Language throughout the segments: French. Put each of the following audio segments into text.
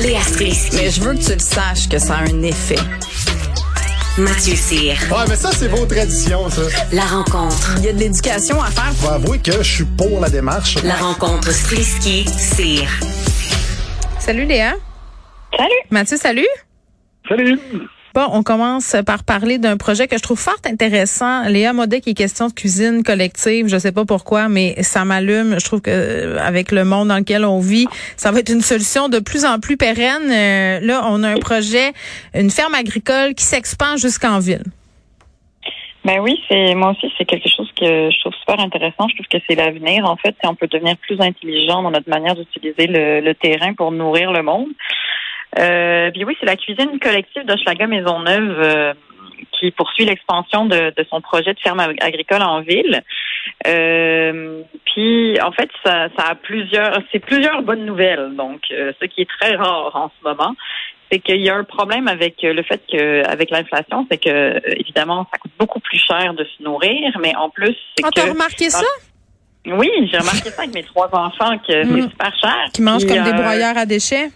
Léa Strisky. Mais je veux que tu le saches que ça a un effet. Mathieu Cyr. Ouais, mais ça, c'est vos traditions, ça. La rencontre. Il y a de l'éducation à faire. Faut avouer que je suis pour la démarche. La rencontre Strisky-Cyr. Salut Léa. Salut. Mathieu, salut. Salut. Bon, on commence par parler d'un projet que je trouve fort intéressant. Léa Modet, qui est question de cuisine collective. Je sais pas pourquoi, mais ça m'allume. Je trouve que euh, avec le monde dans lequel on vit, ça va être une solution de plus en plus pérenne. Euh, là, on a un projet, une ferme agricole qui s'expand jusqu'en ville. Ben oui, c'est moi aussi c'est quelque chose que je trouve super intéressant. Je trouve que c'est l'avenir. En fait, on peut devenir plus intelligent dans notre manière d'utiliser le terrain pour nourrir le monde. Euh, puis oui, c'est la cuisine collective d'Hochelaga Maisonneuve euh, qui poursuit l'expansion de, de, son projet de ferme agricole en ville. Euh, puis en fait, ça, ça a plusieurs, c'est plusieurs bonnes nouvelles. Donc, euh, ce qui est très rare en ce moment, c'est qu'il y a un problème avec le fait que, avec l'inflation, c'est que évidemment, ça coûte beaucoup plus cher de se nourrir, mais en plus, c'est oh, que. Remarqué ça? Oui, j'ai remarqué ça avec mes trois enfants que c'est super cher. Qui mangent Puis, comme des euh, broyeurs à déchets?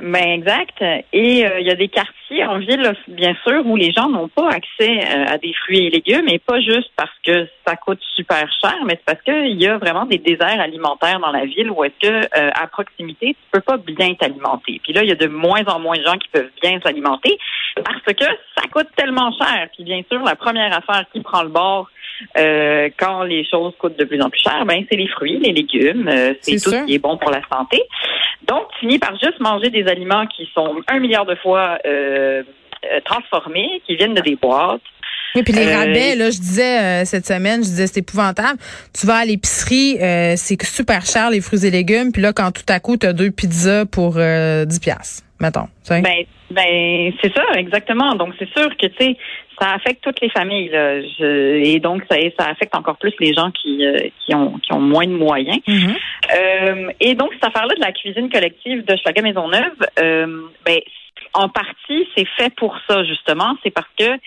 Ben exact. Et euh, il y a des quartiers en ville, bien sûr, où les gens n'ont pas accès euh, à des fruits et légumes, et pas juste parce que ça coûte super cher, mais c'est parce qu'il y a vraiment des déserts alimentaires dans la ville où est-ce que euh, à proximité, tu peux pas bien t'alimenter. Puis là, il y a de moins en moins de gens qui peuvent bien s'alimenter parce que ça coûte tellement cher. Puis bien sûr, la première affaire qui prend le bord euh, quand les choses coûtent de plus en plus cher, ben c'est les fruits, les légumes, euh, c'est tout sûr. ce qui est bon pour la santé. Donc, tu finis par juste manger des aliments qui sont un milliard de fois euh, euh, transformés, qui viennent de des boîtes. Oui, puis les Euh, rabais, là, je disais euh, cette semaine, je disais c'est épouvantable. Tu vas à l'épicerie, euh, c'est super cher les fruits et légumes, puis là quand tout à coup tu as deux pizzas pour euh, 10 pièces, mettons. Ben, ben c'est ça, exactement. Donc, c'est sûr que, tu sais, ça affecte toutes les familles. Là. Je- et donc, ça, ça affecte encore plus les gens qui, euh, qui, ont, qui ont moins de moyens. Mhm. Euh, et donc, cette affaire-là de la cuisine collective de Schlager Maisonneuve, euh, ben, en partie, c'est fait pour ça, justement. C'est parce que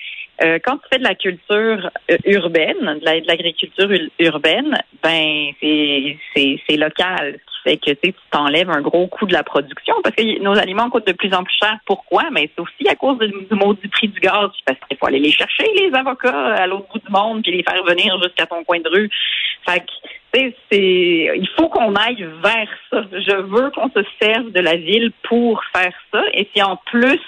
euh, quand tu fais de la culture euh, urbaine, de la- de l'agriculture ul- urbaine, ben c'est local, ce qui fait que tu t'enlèves un gros coût de la production parce que nos aliments coûtent de plus en plus cher. Pourquoi? Mais c'est aussi à cause du, du maudit prix du gaz, parce qu'il faut aller les chercher les avocats à l'autre bout du monde puis les faire venir jusqu'à ton coin de rue. Fait que c'est il faut qu'on aille vers ça. Je veux qu'on se serve de la ville pour faire ça. Et si en plus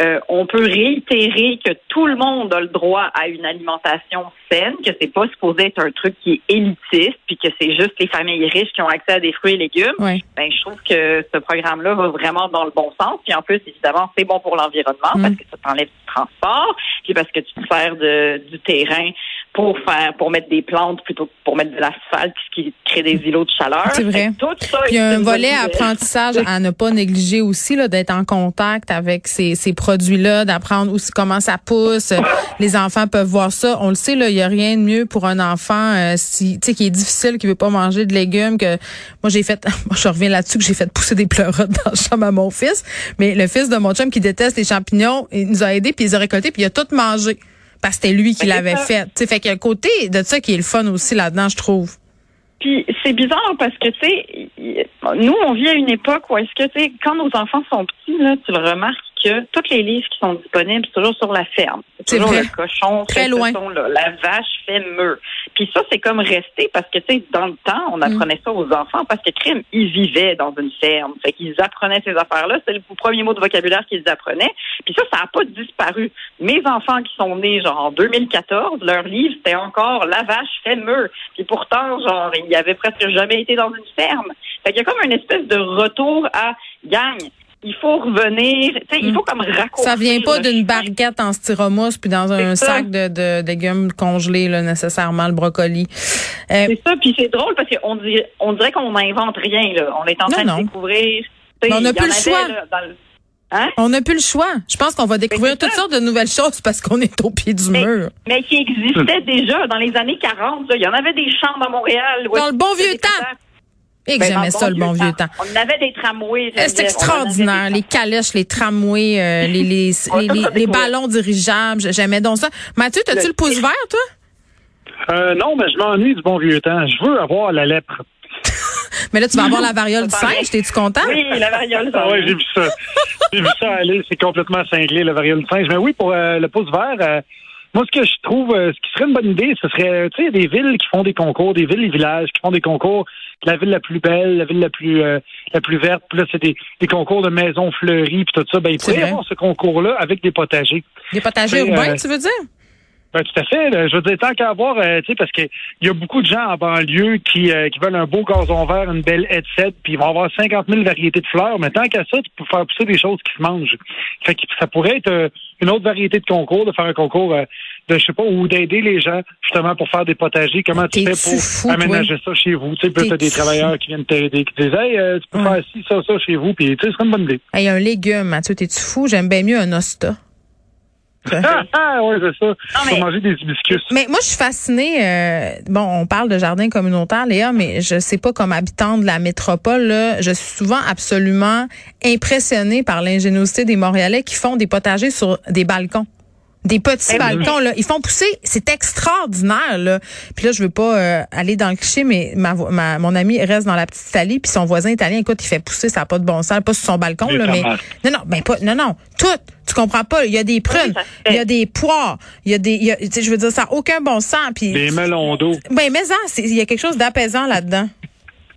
euh, on peut réitérer que tout le monde a le droit à une alimentation saine, que c'est pas supposé être un truc qui est élitiste, puis que c'est juste les familles riches qui ont accès à des fruits et légumes. Ouais. Ben, je trouve que ce programme-là va vraiment dans le bon sens. Puis en plus, évidemment, c'est bon pour l'environnement Mm. parce que ça t'enlève du transport, puis parce que tu te sers de, du terrain pour faire pour mettre des plantes plutôt que pour mettre de l'asphalte, ce qui crée des îlots de chaleur. C'est vrai. Tout ça Puis il y a un volet apprentissage à ne pas négliger aussi, là, d'être en contact avec ces, ces produits-là, d'apprendre aussi comment ça pousse. Les enfants peuvent voir ça. On le sait, là, il y a rien de mieux pour un enfant euh, si, tu sais, qui est difficile, qui veut pas manger de légumes. Que moi j'ai fait, moi je reviens là-dessus que j'ai fait pousser des pleurotes dans la chambre à mon fils. Mais le fils de mon chum qui déteste les champignons, il nous a aidés puis il les a récoltés puis il a tout mangé parce que c'était lui qui l'avait fait. Tu sais, fait qu'il y a un côté de ça qui est le fun aussi là-dedans, je trouve. Puis c'est bizarre parce que tu sais, nous on vit à une époque où est-ce que tu sais, quand nos enfants sont petits là, tu le remarques que tous les livres qui sont disponibles, c'est toujours sur la ferme. C'est toujours vrai. le cochon, Très fait loin. ce son-là. La vache fait meuh. Puis ça, c'est comme resté parce que, tu sais, dans le temps, Mm. on apprenait ça aux enfants parce que crime, ils vivaient dans une ferme. Fait qu'ils apprenaient ces affaires-là. C'est le premier mot de vocabulaire qu'ils apprenaient. Puis ça, ça n'a pas disparu. Mes enfants qui sont nés, genre, en 2014, leur livre, c'était encore La vache fait meuh. Puis pourtant, genre, ils avaient presque jamais été dans une ferme. Fait qu'il y a comme une espèce de retour à gang. Il faut revenir, tu sais, il faut comme raccourcir. Ça vient pas d'une barquette en styromousse puis dans un ça. sac de, légumes congelés, là, nécessairement, le brocoli. Euh, C'est ça, puis c'est drôle parce qu'on dirait, on dirait qu'on n'invente rien, là. On est en Non, train non. de découvrir. on n'a plus le avait, choix. là, dans le- Hein? on n'a plus le choix. Je pense qu'on va découvrir toutes ça. sortes de nouvelles choses parce qu'on est au pied du Mais, mur. mais qui existait déjà dans les années 40. là. Il y en avait des champs à Montréal. Dans le bon vieux temps. Et que Ben, j'aimais ça, le bon vieux temps. On avait des tramways. C'est extraordinaire. Les calèches, les tramways, euh, les, les, les, les- les ballons dirigeables. J'aimais donc ça. Mathieu, t'as-tu le pouce vert, toi? Euh, non, mais je m'ennuie du bon vieux temps. Je veux avoir la lèpre. Mais là, tu vas avoir la variole du singe. T'es-tu content? Oui, la variole du Ah singe. ouais, j'ai vu ça. J'ai vu ça aller, c'est complètement cinglé, le variole du singe. Mais oui, pour euh, le pouce vert, euh, moi, ce que je trouve, euh, ce qui serait une bonne idée, ce serait, tu sais, des villes qui font des concours, des villes et villages qui font des concours, la ville la plus belle, la ville la plus euh, la plus verte, puis là, c'est des, des concours de maisons fleuries, puis tout ça. Ben, il pourrait y avoir ce concours-là avec des potagers. Des potagers urbains, euh, tu veux dire? Ben, tout à fait. là. Je veux dire, tant qu'à avoir, euh, tu sais, parce que il y a beaucoup de gens en banlieue qui, euh, qui veulent un beau gazon vert, une belle headset, puis ils vont avoir 50 000 variétés de fleurs, mais tant qu'à ça, tu peux faire pousser des choses qui se mangent. Fait que ça pourrait être euh, une autre variété de concours, de faire un concours euh, de, je sais pas, ou d'aider les gens, justement, pour faire des potagers. Comment tu fais pour fou, aménager ça chez vous? Tu sais, t'as des travailleurs qui viennent t'aider, qui te disent, hey, euh, tu peux Ouais. faire ci, ça, ça chez vous, puis tu sais, ce serait une bonne idée. Il y a un légume, Mathieu. T'es-tu fou? J'aime bien mieux un osta. Ah, ah, ouais, c'est ça. Peux manger des hibiscus. Mais moi, je suis fascinée. euh, bon, on parle de jardin communautaire, Léa, mais je sais pas comme habitant de la métropole, là, je suis souvent absolument impressionnée par l'ingéniosité des Montréalais qui font des potagers sur des balcons. Des petits Eh balcons, là. Ils font pousser. C'est extraordinaire, là. Puis là, je veux pas euh, aller dans le cliché, mais ma, ma, mon ami reste dans la petite Italie, puis son voisin italien, écoute, il fait pousser, ça n'a pas de bon sens, pas sur son balcon, là, mais. Non, non, ben pas, non, non. Tout. Tu comprends pas. Il y a des prunes, il y a des poires, il y a des, il y a- je veux dire, ça n'a aucun bon sens. Puis, Des melons d'eau. ben, mais ça, c'est- il y a quelque chose d'apaisant là-dedans.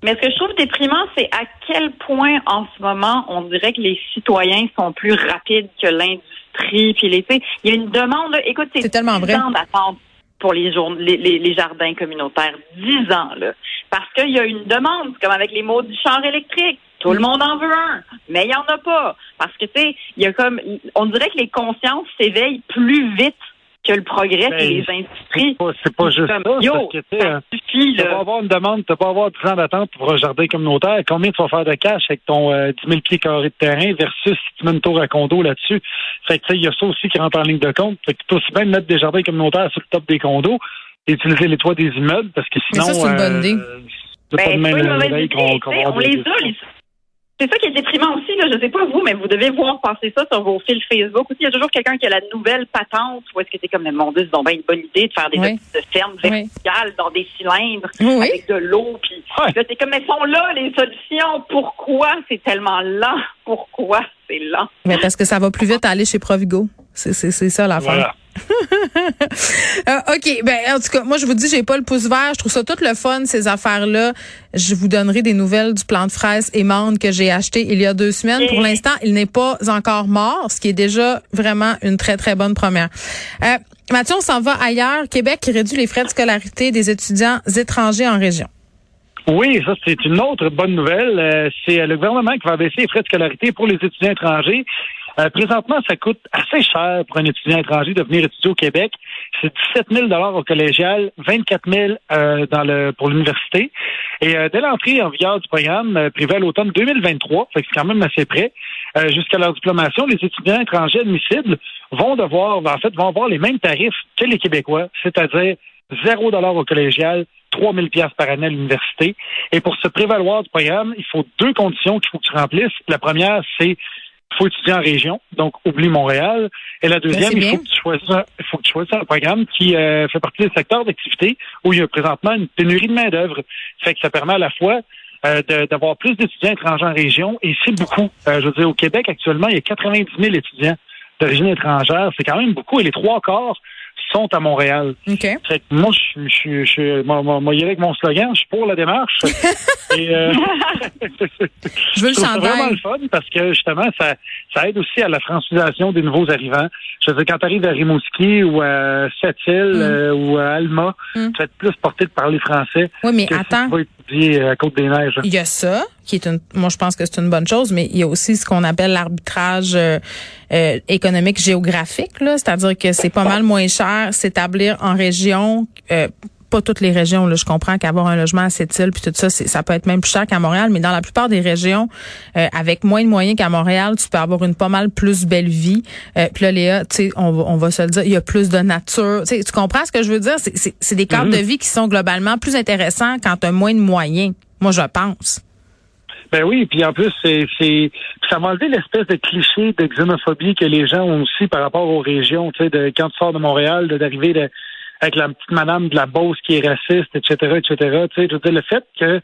Mais ce que je trouve déprimant, c'est à quel point en ce moment, on dirait que les citoyens sont plus rapides que l'industrie. Puis les, il y a une demande. là. Écoute, c'est tellement 10 vrai. ans d'attente pour les, jour- les, les, les jardins communautaires. 10 ans, là. Parce qu'il y a une demande, c'est comme avec les mots du char électrique. Tout le monde en veut un, mais il n'y en a pas. Parce que, tu sais, il y a comme, on dirait que les consciences s'éveillent plus vite que le progrès Ben, et les industries. C'est pas, pas juste Comme, ça. yo, parce que, tu sais, ça euh, suffit, Tu vas là. avoir une demande, tu vas avoir 10 ans d'attente pour un jardin communautaire. Combien tu vas faire de cash avec ton euh, 10 000 pieds carrés de terrain versus si tu mets une tour à condo là-dessus? Fait que, tu sais, il y a ça aussi qui rentre en ligne de compte. Fait que tu peux aussi bien mettre des jardins communautaires sur le top des condos et utiliser les toits des immeubles parce que Mais sinon. ça, c'est une bonne idée. C'est pas de Ben, même c'est pas une mauvaise idée. avoir on des- les a, les- C'est ça qui est déprimant aussi, là. Je sais pas vous, mais vous devez voir passer ça sur vos fils Facebook aussi. Il y a toujours quelqu'un qui a la nouvelle patente où est-ce que c'est comme, mon Dieu, c'est donc bien une bonne idée de faire des Oui. petites fermes Oui. verticales dans des cylindres Oui. avec de l'eau. Puis là, c'est comme, mais sont là les solutions. Pourquoi? C'est tellement lent? Pourquoi? C'est lent? Ben, parce que ça va plus vite à aller chez Provigo. C'est, c'est, c'est ça l'affaire. Voilà. Euh, OK. Ben, en tout cas, moi, je vous dis, j'ai pas le pouce vert. Je trouve ça tout le fun, ces affaires-là. Je vous donnerai des nouvelles du plant de fraises et mandes que j'ai acheté il y a deux semaines. Pour l'instant, il n'est pas encore mort, ce qui est déjà vraiment une très, très bonne première. Euh, Mathieu, on s'en va ailleurs. Québec qui réduit les frais de scolarité des étudiants étrangers en région. Oui, ça, c'est une autre bonne nouvelle. Euh, c'est le gouvernement qui va baisser les frais de scolarité pour les étudiants étrangers. Euh, présentement, ça coûte assez cher pour un étudiant étranger de venir étudier au Québec. C'est 17 000 au collégial, 24 000 euh, dans le, pour l'université. Et euh, dès l'entrée en vigueur du programme euh, privé à l'automne 2023, fait que c'est quand même assez près, euh, jusqu'à leur diplomation, les étudiants étrangers admissibles vont devoir, en fait, vont avoir les mêmes tarifs que les Québécois, c'est-à-dire 0 au collégial, 3 000 par année à l'université. Et pour se prévaloir du programme, il faut deux conditions qu'il faut que tu remplisses. La première, c'est il faut étudier en région, donc oublie Montréal. Et la deuxième, c'est il faut que tu choisisses un, il faut que tu choisisses un programme qui euh, fait partie des secteurs d'activité où il y a présentement une pénurie de main-d'œuvre. Fait que ça permet à la fois euh, d'avoir plus d'étudiants étrangers en région, et c'est beaucoup. Euh, je veux dire, au Québec, actuellement, il y a 90 000 étudiants d'origine étrangère. C'est quand même beaucoup, et les trois quarts sont à Montréal. OK. Fait que moi, je suis, avec mon slogan, je suis pour la démarche. Et, euh, Je veux le ça vraiment chandail. le fun parce que justement, ça, ça aide aussi à la francisation des nouveaux arrivants. Je veux dire, quand tu arrives à Rimouski ou à Sept-Îles Mm. euh, ou à Alma, Mm. tu vas être plus porté de parler français Oui, mais que attends. si tu vas étudier à Côte-des-Neiges. Il y a ça, qui est une, moi je pense que c'est une bonne chose, mais il y a aussi ce qu'on appelle l'arbitrage euh, euh, économique géographique, là, c'est-à-dire que c'est pas mal moins cher s'établir en région. euh, pas toutes les régions, là, je comprends qu'avoir un logement à cette île puis tout ça, ça peut être même plus cher qu'à Montréal, mais dans la plupart des régions, euh, avec moins de moyens qu'à Montréal, tu peux avoir une pas mal plus belle vie. Euh, puis là, Léa, tu sais, on va, on va se le dire, il y a plus de nature. Tu comprends ce que je veux dire? C'est- des cadres de vie qui sont globalement plus intéressants quand tu as moins de moyens. Moi, je pense. Ben oui, puis en plus, c'est, c'est ça m'a enlevé l'espèce de cliché de xénophobie que les gens ont aussi par rapport aux régions, tu sais, de quand tu sors de Montréal, de, d'arriver de- avec la petite madame de la Beauce qui est raciste, etc., etc. Tu sais, je veux dire, le fait que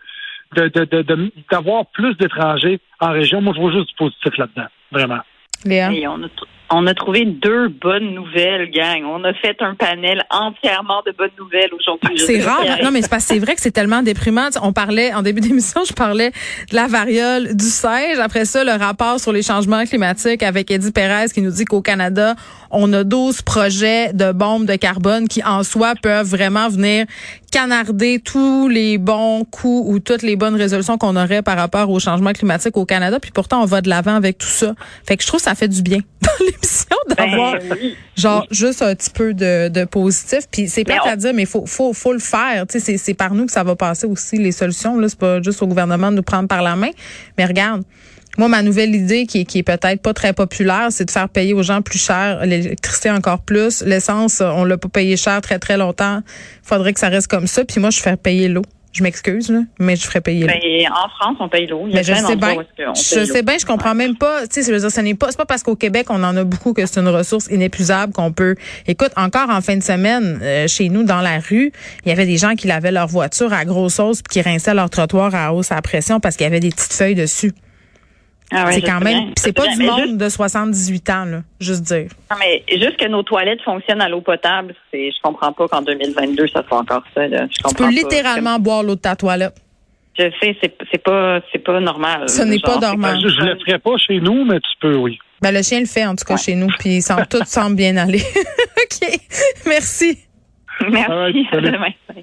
de, de, de, de- d'avoir plus d'étrangers en région. Moi, je vois juste du positif là-dedans, vraiment. Léa? Et on, a, t- on a trouvé deux bonnes nouvelles, gang. On a fait un panel entièrement de bonnes nouvelles aujourd'hui. C'est rare. Non, mais c'est parce que c'est vrai que c'est tellement déprimant. On parlait, en début d'émission, je parlais de la variole, du singe. Après ça, le rapport sur les changements climatiques avec Eddie Perez qui nous dit qu'au Canada, on a 12 projets de bombes de carbone qui, en soi, peuvent vraiment venir canarder tous les bons coups ou toutes les bonnes résolutions qu'on aurait par rapport au changement climatique au Canada. Puis pourtant, on va de l'avant avec tout ça. Fait que je trouve que ça fait du bien dans l'émission d'avoir Ben, oui. genre juste un petit peu de, de positif puis c'est plate on- à dire mais faut faut faut le faire tu sais c'est c'est par nous que ça va passer aussi les solutions là c'est pas juste au gouvernement de nous prendre par la main mais regarde moi ma nouvelle idée qui est, qui est peut-être pas très populaire c'est de faire payer aux gens plus cher l'électricité encore plus l'essence on l'a pas payé cher très très longtemps faudrait que ça reste comme ça puis moi je fais payer l'eau je m'excuse là mais je ferais payer l'eau Ben, en France, on paye l'eau. Il je sais bien. Je sais bien, je comprends même pas. Tu sais, je veux dire, ce n'est pas, c'est pas parce qu'au Québec, on en a beaucoup que c'est une ressource inépuisable qu'on peut. Écoute, encore en fin de semaine, euh, chez nous, dans la rue, il y avait des gens qui lavaient leur voiture à grosse sauce puis qui rinçaient leur trottoir à hausse à pression parce qu'il y avait des petites feuilles dessus. Ah ouais, c'est quand même, c'est pas du. Mais monde de 78 ans, là, juste dire. Juste, non, mais juste que nos toilettes fonctionnent à l'eau potable, c'est, je comprends pas qu'en 2022, ça soit encore ça, là. Je Tu peux pas. littéralement boire l'eau de ta toilette. Je sais, c'est, pas, c'est pas normal. Ce n'est pas normal. Je, je le ferai pas chez nous, mais tu peux, oui. Ben, le chien le fait, en tout cas, chez nous, puis il semble, tout semble bien aller. OK. Merci. Merci. Right, à demain.